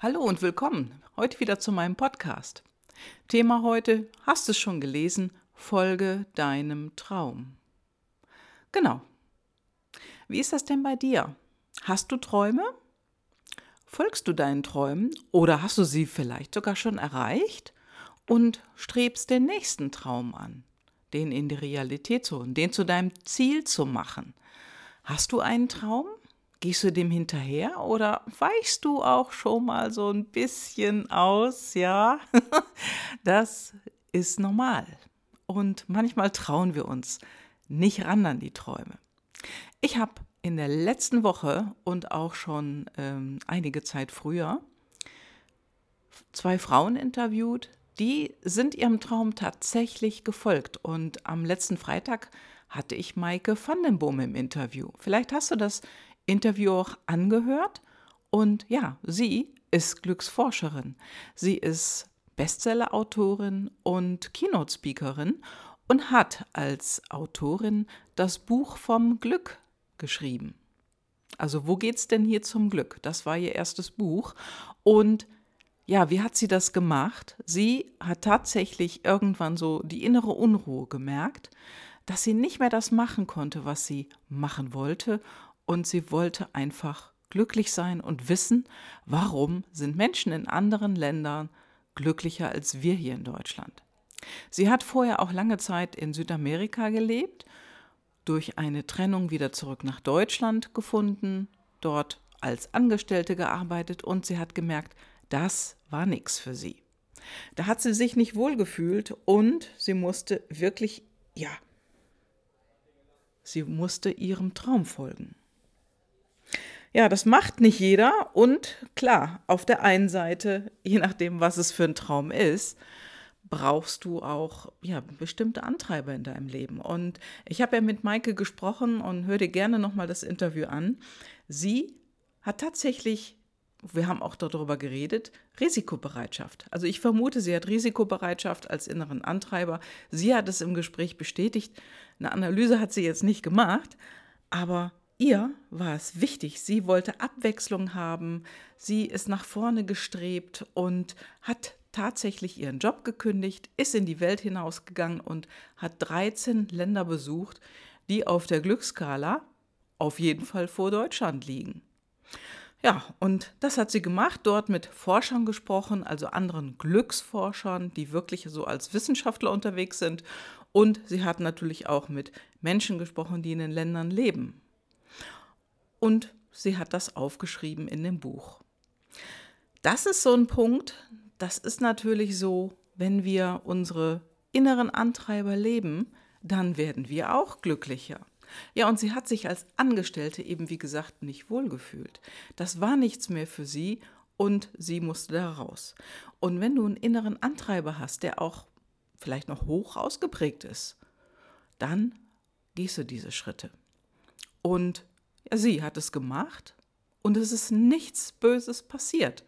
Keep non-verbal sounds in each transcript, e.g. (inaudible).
Hallo und willkommen heute wieder zu meinem Podcast. Thema heute, hast du es schon gelesen, folge deinem Traum. Genau. Wie ist das denn bei dir? Hast du Träume? Folgst du deinen Träumen oder hast du sie vielleicht sogar schon erreicht und strebst den nächsten Traum an, den in die Realität zu holen, den zu deinem Ziel zu machen? Hast du einen Traum? Gehst du dem hinterher oder weichst du auch schon mal so ein bisschen aus? Ja, (laughs) das ist normal. Und manchmal trauen wir uns nicht ran an die Träume. Ich habe in der letzten Woche und auch schon ähm, einige Zeit früher zwei Frauen interviewt, die sind ihrem Traum tatsächlich gefolgt. Und am letzten Freitag hatte ich Maike van den Boom im Interview. Vielleicht hast du das Interview auch angehört. Und ja, sie ist Glücksforscherin. Sie ist Bestseller-Autorin und Keynote-Speakerin und hat als Autorin das Buch vom Glück geschrieben. Also wo geht's denn hier zum Glück? Das war ihr erstes Buch und ja, wie hat sie das gemacht? Sie hat tatsächlich irgendwann so die innere Unruhe gemerkt, dass sie nicht mehr das machen konnte, was sie machen wollte und sie wollte einfach glücklich sein und wissen, warum sind Menschen in anderen Ländern glücklicher als wir hier in Deutschland. Sie hat vorher auch lange Zeit in Südamerika gelebt, durch eine Trennung wieder zurück nach Deutschland gefunden, dort als Angestellte gearbeitet und sie hat gemerkt, das war nichts für sie. Da hat sie sich nicht wohlgefühlt und sie musste wirklich, ja, sie musste ihrem Traum folgen. Ja, das macht nicht jeder. Und klar, auf der einen Seite, je nachdem, was es für ein Traum ist, brauchst du auch ja, bestimmte Antreiber in deinem Leben. Und ich habe ja mit Maike gesprochen und hör dir gerne nochmal das Interview an. Sie hat tatsächlich, wir haben auch darüber geredet, Risikobereitschaft. Also ich vermute, sie hat Risikobereitschaft als inneren Antreiber. Sie hat es im Gespräch bestätigt. Eine Analyse hat sie jetzt nicht gemacht, aber ihr war es wichtig. Sie wollte Abwechslung haben. Sie ist nach vorne gestrebt und hat tatsächlich ihren Job gekündigt, ist in die Welt hinausgegangen und hat 13 Länder besucht, die auf der Glücksskala auf jeden Fall vor Deutschland liegen. Ja, und das hat sie gemacht, dort mit Forschern gesprochen, also anderen Glücksforschern, die wirklich so als Wissenschaftler unterwegs sind. Und sie hat natürlich auch mit Menschen gesprochen, die in den Ländern leben und sie hat das aufgeschrieben in dem Buch. Das ist so ein Punkt, das ist natürlich so, wenn wir unsere inneren Antreiber leben, dann werden wir auch glücklicher. Ja, und sie hat sich als Angestellte eben, wie gesagt, nicht wohlgefühlt. Das war nichts mehr für sie und sie musste da raus. Und wenn du einen inneren Antreiber hast, der auch vielleicht noch hoch ausgeprägt ist, dann gehst du diese Schritte. Und sie hat es gemacht und es ist nichts Böses passiert.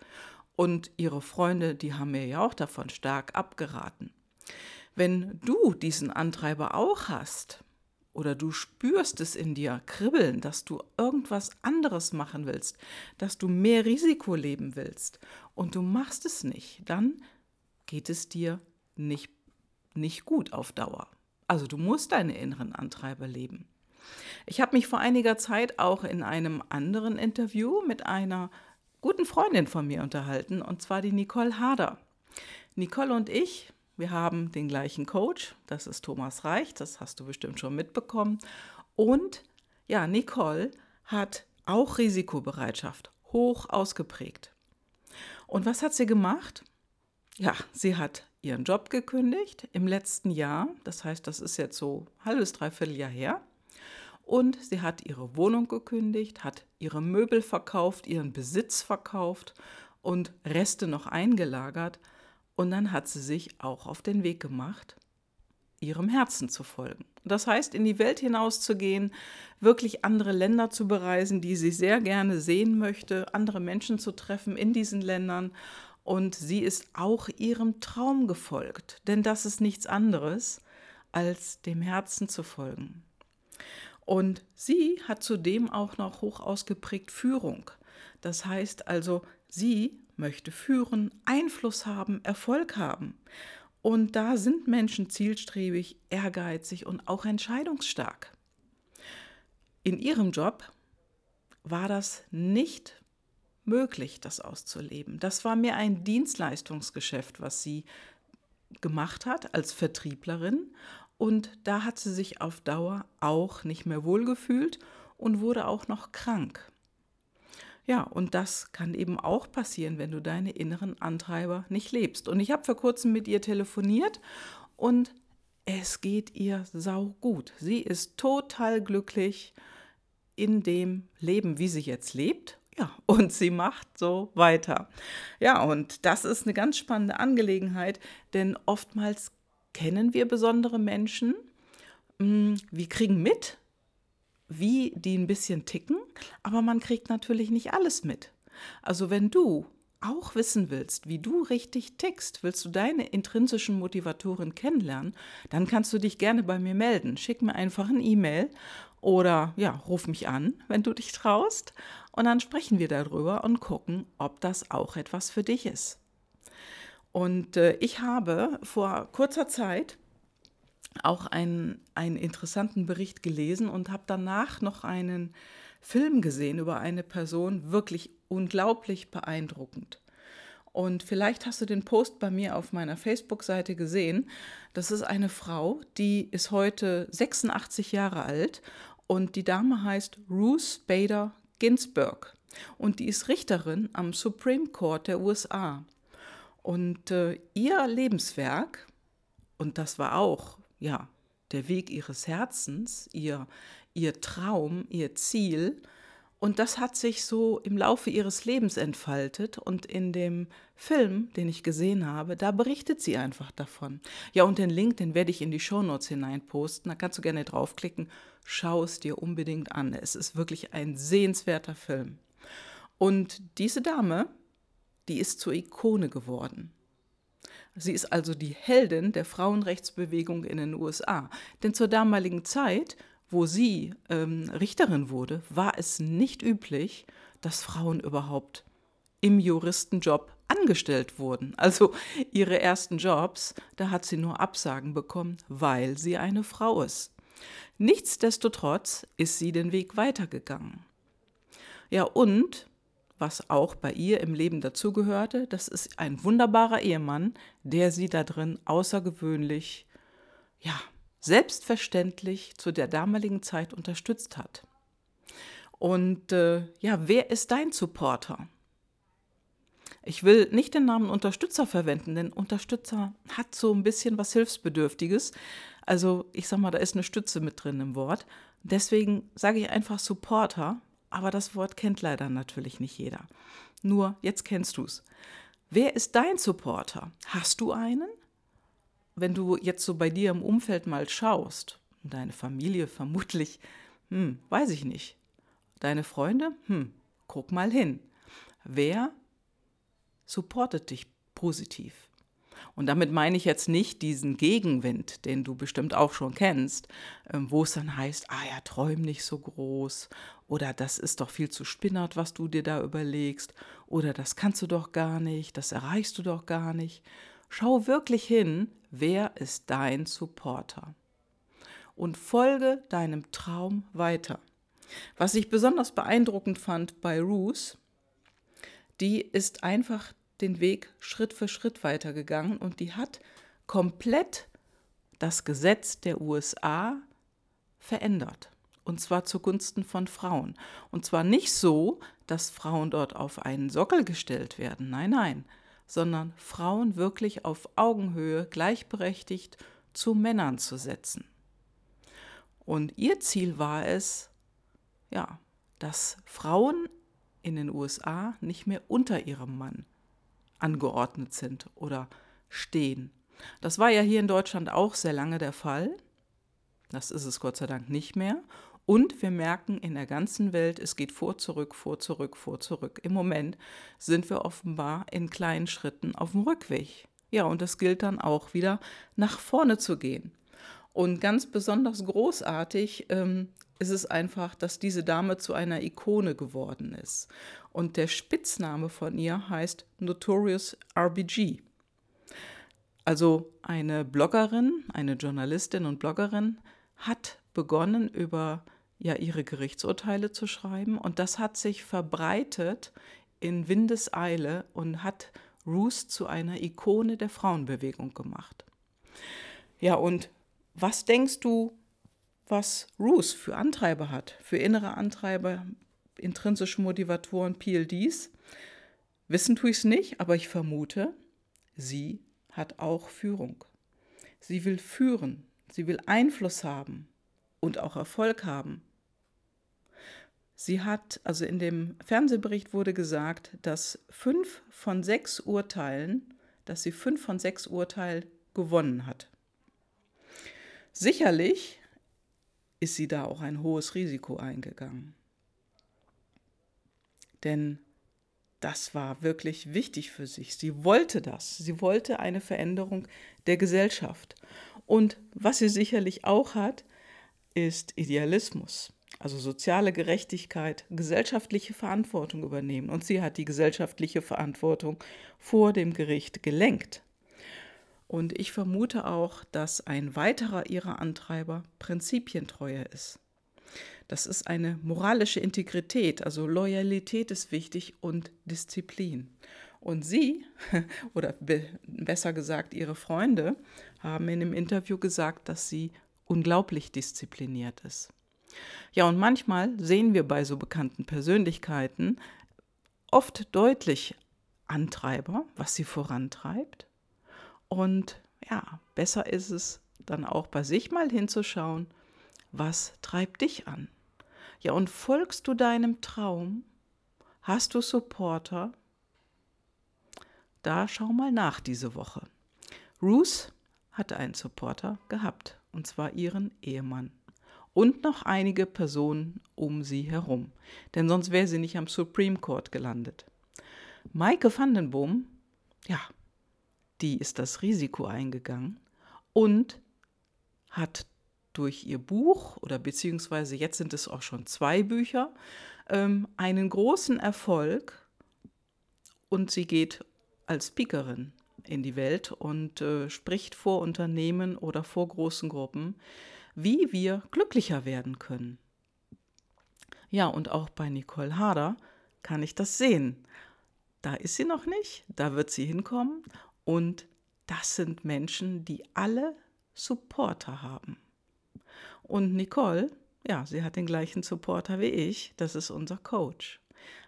Und ihre Freunde, die haben mir ja auch davon stark abgeraten. Wenn du diesen Antreiber auch hast oder du spürst es in dir kribbeln, dass du irgendwas anderes machen willst, dass du mehr Risiko leben willst und du machst es nicht, dann geht es dir nicht, nicht gut auf Dauer. Also du musst deine inneren Antreiber leben. Ich habe mich vor einiger Zeit auch in einem anderen Interview mit einer guten Freundin von mir unterhalten, und zwar die Nicole Hader. Nicole und ich, wir haben den gleichen Coach, das ist Thomas Reich, das hast du bestimmt schon mitbekommen. Und ja, Nicole hat auch Risikobereitschaft hoch ausgeprägt. Und was hat sie gemacht? Ja, sie hat ihren Job gekündigt im letzten Jahr. Das heißt, das ist jetzt so halbes, dreiviertel Jahr her. Und sie hat ihre Wohnung gekündigt, hat ihre Möbel verkauft, ihren Besitz verkauft und Reste noch eingelagert. Und dann hat sie sich auch auf den Weg gemacht, ihrem Herzen zu folgen. Das heißt, in die Welt hinauszugehen, wirklich andere Länder zu bereisen, die sie sehr gerne sehen möchte, andere Menschen zu treffen in diesen Ländern. Und sie ist auch ihrem Traum gefolgt, denn das ist nichts anderes, als dem Herzen zu folgen. Und sie hat zudem auch noch hoch ausgeprägt Führung. Das heißt also, sie möchte führen, Einfluss haben, Erfolg haben. Und da sind Menschen zielstrebig, ehrgeizig und auch entscheidungsstark. In ihrem Job war das nicht möglich, das auszuleben. Das war mehr ein Dienstleistungsgeschäft, was sie gemacht hat als Vertrieblerin. Und da hat sie sich auf Dauer auch nicht mehr wohlgefühlt und wurde auch noch krank. Ja, und das kann eben auch passieren, wenn du deine inneren Antreiber nicht lebst. Und ich habe vor kurzem mit ihr telefoniert und es geht ihr sau gut. Sie ist total glücklich in dem Leben, wie sie jetzt lebt. Ja, und sie macht so weiter. Ja, und das ist eine ganz spannende Angelegenheit, denn oftmals kennen wir besondere Menschen. Hm, wir kriegen mit, wie die ein bisschen ticken, aber man kriegt natürlich nicht alles mit. Also wenn du auch wissen willst, wie du richtig tickst, willst du deine intrinsischen Motivatoren kennenlernen, dann kannst du dich gerne bei mir melden. Schick mir einfach ein E-Mail oder ja, ruf mich an, wenn du dich traust. Und dann sprechen wir darüber und gucken, ob das auch etwas für dich ist. Und äh, ich habe vor kurzer Zeit auch einen, einen interessanten Bericht gelesen und habe danach noch einen Film gesehen über eine Person, wirklich unglaublich beeindruckend. Und vielleicht hast du den Post bei mir auf meiner Facebook-Seite gesehen. Das ist eine Frau, die ist heute 86 Jahre alt und die Dame heißt Ruth Bader Ginsburg. Und die ist Richterin am Supreme Court der USA. Und äh, ihr Lebenswerk, und das war auch ja, der Weg ihres Herzens, ihr, ihr Traum, ihr Ziel. Und das hat sich so im Laufe ihres Lebens entfaltet. Und in dem Film, den ich gesehen habe, da berichtet sie einfach davon. Ja, und den Link, den werde ich in die Shownotes hineinposten. Da kannst du gerne draufklicken. Schau es dir unbedingt an. Es ist wirklich ein sehenswerter Film. Und diese Dame, die ist zur Ikone geworden. Sie ist also die Heldin der Frauenrechtsbewegung in den USA. Denn zur damaligen Zeit, wo sie ähm, Richterin wurde, war es nicht üblich, dass Frauen überhaupt im Juristenjob angestellt wurden. Also ihre ersten Jobs, da hat sie nur Absagen bekommen, weil sie eine Frau ist. Nichtsdestotrotz ist sie den Weg weitergegangen. Ja, und was auch bei ihr im Leben dazugehörte. Das ist ein wunderbarer Ehemann, der sie da drin außergewöhnlich, ja, selbstverständlich zu der damaligen Zeit unterstützt hat. Und äh, ja, wer ist dein Supporter? Ich will nicht den Namen Unterstützer verwenden, denn Unterstützer hat so ein bisschen was Hilfsbedürftiges. Also ich sag mal, da ist eine Stütze mit drin im Wort. Deswegen sage ich einfach Supporter, aber das Wort kennt leider natürlich nicht jeder. Nur jetzt kennst du es. Wer ist dein Supporter? Hast du einen? Wenn du jetzt so bei dir im Umfeld mal schaust, deine Familie (laughs) vermutlich, hm, weiß ich nicht. Deine Freunde, hm, guck mal hin. Wer supportet dich positiv? Und damit meine ich jetzt nicht diesen Gegenwind, den du bestimmt auch schon kennst, ähm, wo es dann heißt, ah ja, träum nicht so groß oder das ist doch viel zu spinnert, was du dir da überlegst oder das kannst du doch gar nicht, das erreichst du doch gar nicht. Schau wirklich hin, wer ist dein Supporter? Und folge deinem Traum weiter. Was ich besonders beeindruckend fand bei Ruth, die ist einfach den Weg Schritt für Schritt weitergegangen und die hat komplett das Gesetz der USA verändert. Und zwar zugunsten von Frauen. Und zwar nicht so, dass Frauen dort auf einen Sockel gestellt werden. Nein, nein. Sondern Frauen wirklich auf Augenhöhe gleichberechtigt zu Männern zu setzen. Und ihr Ziel war es, ja, dass Frauen in den USA nicht mehr unter ihrem Mann angeordnet sind oder stehen. Das war ja hier in Deutschland auch sehr lange der Fall. Das ist es Gott sei Dank nicht mehr. Und wir merken in der ganzen Welt, es geht vor, zurück, vor, zurück, vor, zurück. Im Moment sind wir offenbar in kleinen Schritten auf dem Rückweg. Ja, und es gilt dann auch wieder nach vorne zu gehen. Und ganz besonders großartig ähm, ist es einfach, dass diese Dame zu einer Ikone geworden ist. Und der Spitzname von ihr heißt Notorious RBG. Also eine Bloggerin, eine Journalistin und Bloggerin hat begonnen, über ja, ihre Gerichtsurteile zu schreiben. Und das hat sich verbreitet in Windeseile und hat Ruth zu einer Ikone der Frauenbewegung gemacht. Ja, und was denkst du, was Ruth für Antreiber hat, für innere Antreiber, intrinsische Motivatoren, PLDs? Wissen tue ich es nicht, aber ich vermute, sie hat auch Führung. Sie will führen, sie will Einfluss haben und auch Erfolg haben. Sie hat, also in dem Fernsehbericht wurde gesagt, dass fünf von sechs Urteilen, dass sie fünf von sechs Urteilen gewonnen hat. Sicherlich ist sie da auch ein hohes Risiko eingegangen. Denn das war wirklich wichtig für sich. Sie wollte das. Sie wollte eine Veränderung der Gesellschaft. Und was sie sicherlich auch hat, ist Idealismus. Also soziale Gerechtigkeit, gesellschaftliche Verantwortung übernehmen. Und sie hat die gesellschaftliche Verantwortung vor dem Gericht gelenkt. Und ich vermute auch, dass ein weiterer ihrer Antreiber Prinzipientreue ist. Das ist eine moralische Integrität, also Loyalität ist wichtig und Disziplin. Und sie, (laughs) oder be besser gesagt ihre Freunde, haben in dem Interview gesagt, dass sie unglaublich diszipliniert ist. Ja, und manchmal sehen wir bei so bekannten Persönlichkeiten oft deutlich Antreiber, was sie vorantreibt. Und ja, besser ist es dann auch bei sich mal hinzuschauen, was treibt dich an? Ja, und folgst du deinem Traum? Hast du Supporter? Da schau mal nach diese Woche. Ruth hatte einen Supporter gehabt, und zwar ihren Ehemann. Und noch einige Personen um sie herum, denn sonst wäre sie nicht am Supreme Court gelandet. Maike Vandenboom, ja, die ist das Risiko eingegangen und hat durch ihr Buch oder beziehungsweise jetzt sind es auch schon zwei Bücher ähm, einen großen Erfolg und sie geht als Speakerin in die Welt und äh, spricht vor Unternehmen oder vor großen Gruppen, wie wir glücklicher werden können. Ja, und auch bei Nicole Harder kann ich das sehen. Da ist sie noch nicht, da wird sie hinkommen und das sind Menschen, die alle Supporter haben. Und Nicole, ja, sie hat den gleichen Supporter wie ich, das ist unser Coach.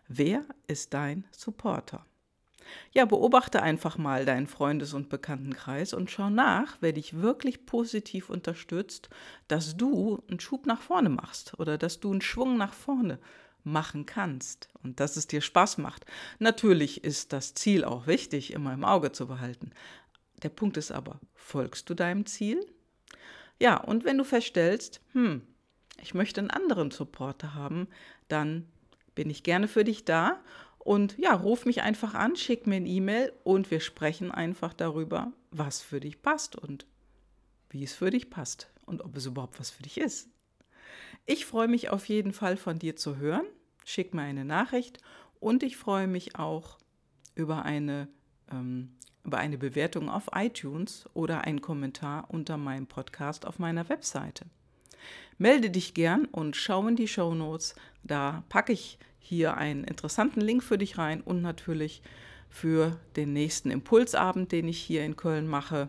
Wer ist dein Supporter? Ja, beobachte einfach mal deinen Freundes- und Bekanntenkreis und schau nach, wer dich wirklich positiv unterstützt, dass du einen Schub nach vorne machst oder dass du einen Schwung nach vorne machen kannst und dass es dir Spaß macht. Natürlich ist das Ziel auch wichtig, immer im Auge zu behalten. Der Punkt ist aber, folgst du deinem Ziel? Ja, und wenn du feststellst, hm, ich möchte einen anderen Supporter haben, dann bin ich gerne für dich da und ja, ruf mich einfach an, schick mir eine E-Mail und wir sprechen einfach darüber, was für dich passt und wie es für dich passt und ob es überhaupt was für dich ist. Ich freue mich auf jeden Fall von dir zu hören. Schick mir eine Nachricht und ich freue mich auch über eine, ähm, über eine Bewertung auf iTunes oder einen Kommentar unter meinem Podcast auf meiner Webseite. Melde dich gern und schau in die Show Notes. Da packe ich hier einen interessanten Link für dich rein und natürlich für den nächsten Impulsabend, den ich hier in Köln mache.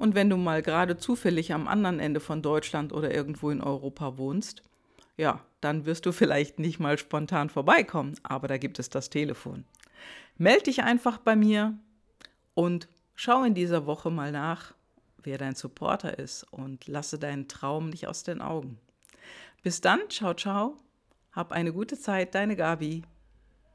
Und wenn du mal gerade zufällig am anderen Ende von Deutschland oder irgendwo in Europa wohnst, ja, dann wirst du vielleicht nicht mal spontan vorbeikommen, aber da gibt es das Telefon. Meld dich einfach bei mir und schau in dieser Woche mal nach, wer dein Supporter ist und lasse deinen Traum nicht aus den Augen. Bis dann, ciao, ciao hab eine gute Zeit, deine Gabi.